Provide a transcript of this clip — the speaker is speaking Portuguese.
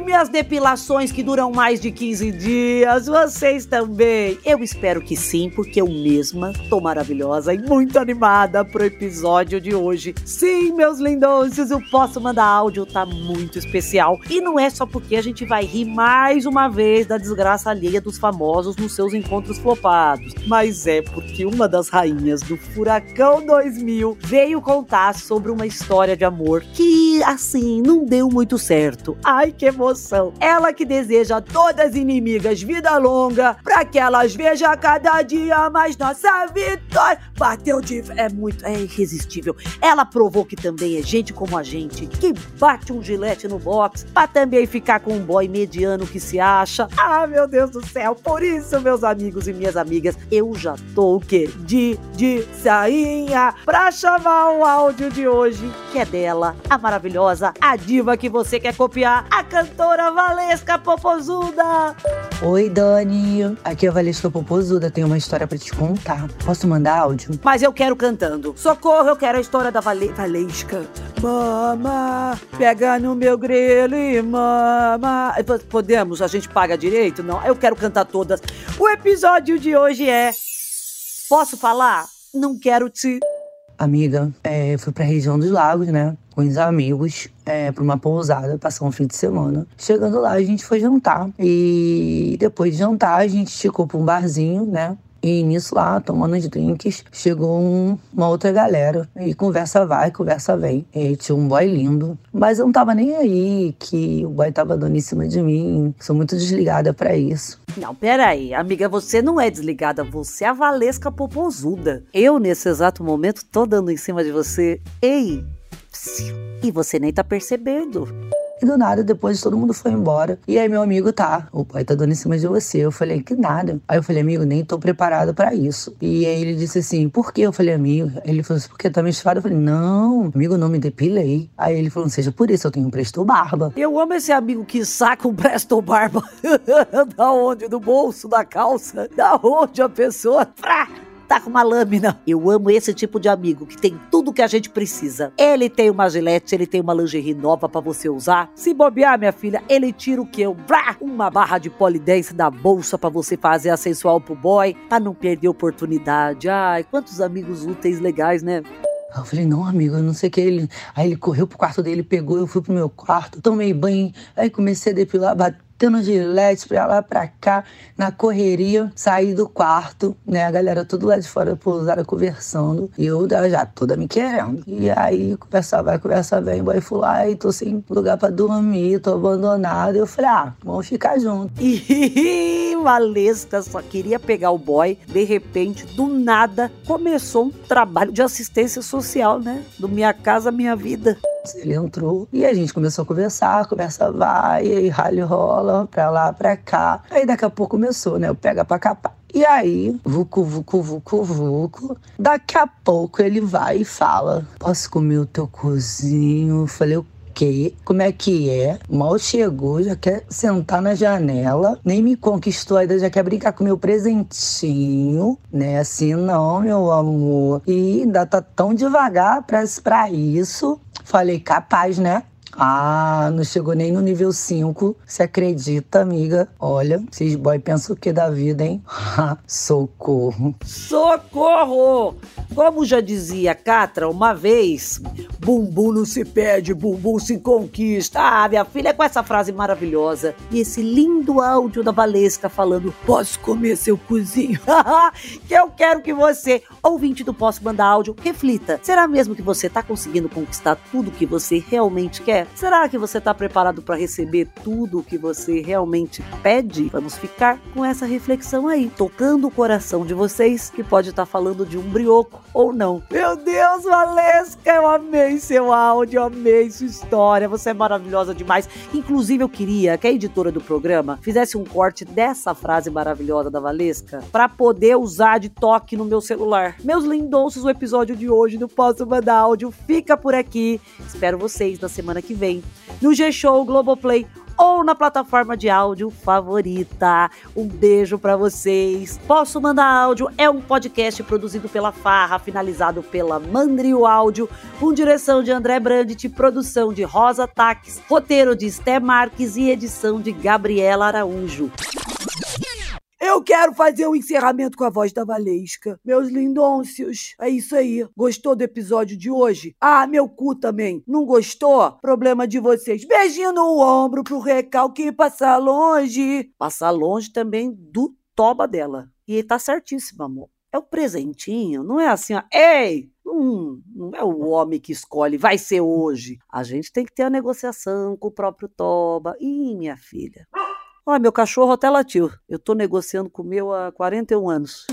minhas depilações que duram mais de 15 dias, vocês também. Eu espero que sim, porque eu mesma tô maravilhosa e muito animada pro episódio de hoje. Sim, meus lindões, eu posso mandar áudio, tá muito especial. E não é só porque a gente vai rir mais uma vez da desgraça alheia dos famosos nos seus encontros flopados, mas é porque uma das rainhas do Furacão 2000 veio contar sobre uma história de amor que, assim, não deu muito certo. Ai, que emoção! Ela que deseja a todas as inimigas vida longa, pra que elas vejam cada dia mais nossa vitória. Bateu de. É muito. É irresistível. Ela provou que também é gente como a gente, que bate um gilete no box, pra também ficar com um boy mediano que se acha. Ah, meu Deus do céu! Por isso, meus amigos e minhas amigas, eu já tô o quê? De, de sainha pra chamar o áudio de hoje, que é dela, a maravilhosa, a diva que você quer copiar, a cantora Valesca Popozuda. Oi, Dani. Aqui é a Valesca Popozuda. Tenho uma história para te contar. Posso mandar áudio? Mas eu quero cantando. Socorro, eu quero a história da Vale Valesca. Mama, pega no meu grelo e mama. Podemos? A gente paga direito? Não, eu quero cantar todas. O episódio de hoje é. Posso falar? Não quero te. Amiga, é, fui pra região dos lagos, né? Com os amigos, é, pra uma pousada, passar um fim de semana. Chegando lá, a gente foi jantar. E depois de jantar, a gente ficou pra um barzinho, né? E nisso lá, tomando os drinks, chegou um, uma outra galera. E conversa vai, conversa vem. E tinha um boy lindo. Mas eu não tava nem aí que o boy tava dando em cima de mim. Sou muito desligada para isso. Não, peraí. Amiga, você não é desligada. Você é a Valesca Popozuda. Eu, nesse exato momento, tô dando em cima de você. Ei! E você nem tá percebendo. E do nada, depois todo mundo foi embora. E aí meu amigo tá, o pai tá dando em cima de você. Eu falei, que nada. Aí eu falei, amigo, nem tô preparado para isso. E aí ele disse assim, por quê? Eu falei, amigo. Ele falou assim, porque tá menstruado. Eu falei, não, amigo, não me depilei. Aí ele falou, seja por isso, eu tenho um presto barba. Eu amo esse amigo que saca um presto barba. da onde? Do bolso, da calça? Da onde a pessoa... Frá! Tá com uma lâmina. Eu amo esse tipo de amigo que tem tudo que a gente precisa. Ele tem uma gilete, ele tem uma lingerie nova para você usar. Se bobear, minha filha, ele tira o que? Uma barra de polidense da bolsa para você fazer a sensual pro boy, pra não perder oportunidade. Ai, quantos amigos úteis legais, né? Eu falei, não, amigo, eu não sei o que. Ele... Aí ele correu pro quarto dele, pegou, eu fui pro meu quarto, tomei banho, aí comecei a depilar, batendo gilete pra lá pra cá, na correria, saí do quarto, né? A galera tudo lá de fora pousada conversando. E eu já toda me querendo. E aí, conversa vai, conversa vem, boy, fui lá e tô sem lugar pra dormir, tô abandonado. Eu falei, ah, vamos ficar junto. E Valesca só queria pegar o boy, de repente, do nada, começou um trabalho de assistência social, né? Do Minha Casa Minha Vida. Ele entrou e a gente começou a conversar, conversa vai, e rally rola, pra lá, pra cá. Aí daqui a pouco começou, né? O pega pra capar. E aí, vucu, vucu, vucu, vucu. Daqui a pouco ele vai e fala: Posso comer o teu cozinho? Eu falei, o quê? Como é que é? Mal chegou, já quer sentar na janela, nem me conquistou ainda, já quer brincar com meu presentinho, né? Assim, não, meu amor. E ainda tá tão devagar pra, pra isso. Falei, capaz, né? Ah, não chegou nem no nível 5. Você acredita, amiga? Olha, esses boy pensam o que da vida, hein? Socorro. Socorro! Como já dizia Catra uma vez, bumbum não se pede, bumbum se conquista. Ah, minha filha, com essa frase maravilhosa e esse lindo áudio da Valesca falando: Posso comer seu cozinho? que eu quero que você, ouvinte do Posso Mandar Áudio, reflita. Será mesmo que você tá conseguindo conquistar tudo que você realmente quer? Será que você está preparado para receber tudo o que você realmente pede? Vamos ficar com essa reflexão aí, tocando o coração de vocês, que pode estar tá falando de um brioco ou não. Meu Deus, Valesca, eu amei seu áudio, amei sua história, você é maravilhosa demais. Inclusive, eu queria que a editora do programa fizesse um corte dessa frase maravilhosa da Valesca para poder usar de toque no meu celular. Meus lindonços, o episódio de hoje do Posso Mandar Áudio fica por aqui. Espero vocês na semana que vem no G-Show, Globoplay ou na plataforma de áudio favorita. Um beijo para vocês. Posso mandar áudio? É um podcast produzido pela Farra, finalizado pela Mandrio Áudio, com direção de André Brandt, produção de Rosa Taques, roteiro de Esté Marques e edição de Gabriela Araújo. Eu quero fazer o um encerramento com a voz da Valesca. Meus lindôncios. É isso aí. Gostou do episódio de hoje? Ah, meu cu também. Não gostou? Problema de vocês. Beijinho no ombro pro recalque passar longe. Passar longe também do toba dela. E tá certíssimo, amor. É o presentinho, não é assim, ó. Ei! Hum, não é o homem que escolhe, vai ser hoje. A gente tem que ter a negociação com o próprio Toba. Ih, minha filha. Ó, meu cachorro até latiu. Eu tô negociando com o meu há 41 anos.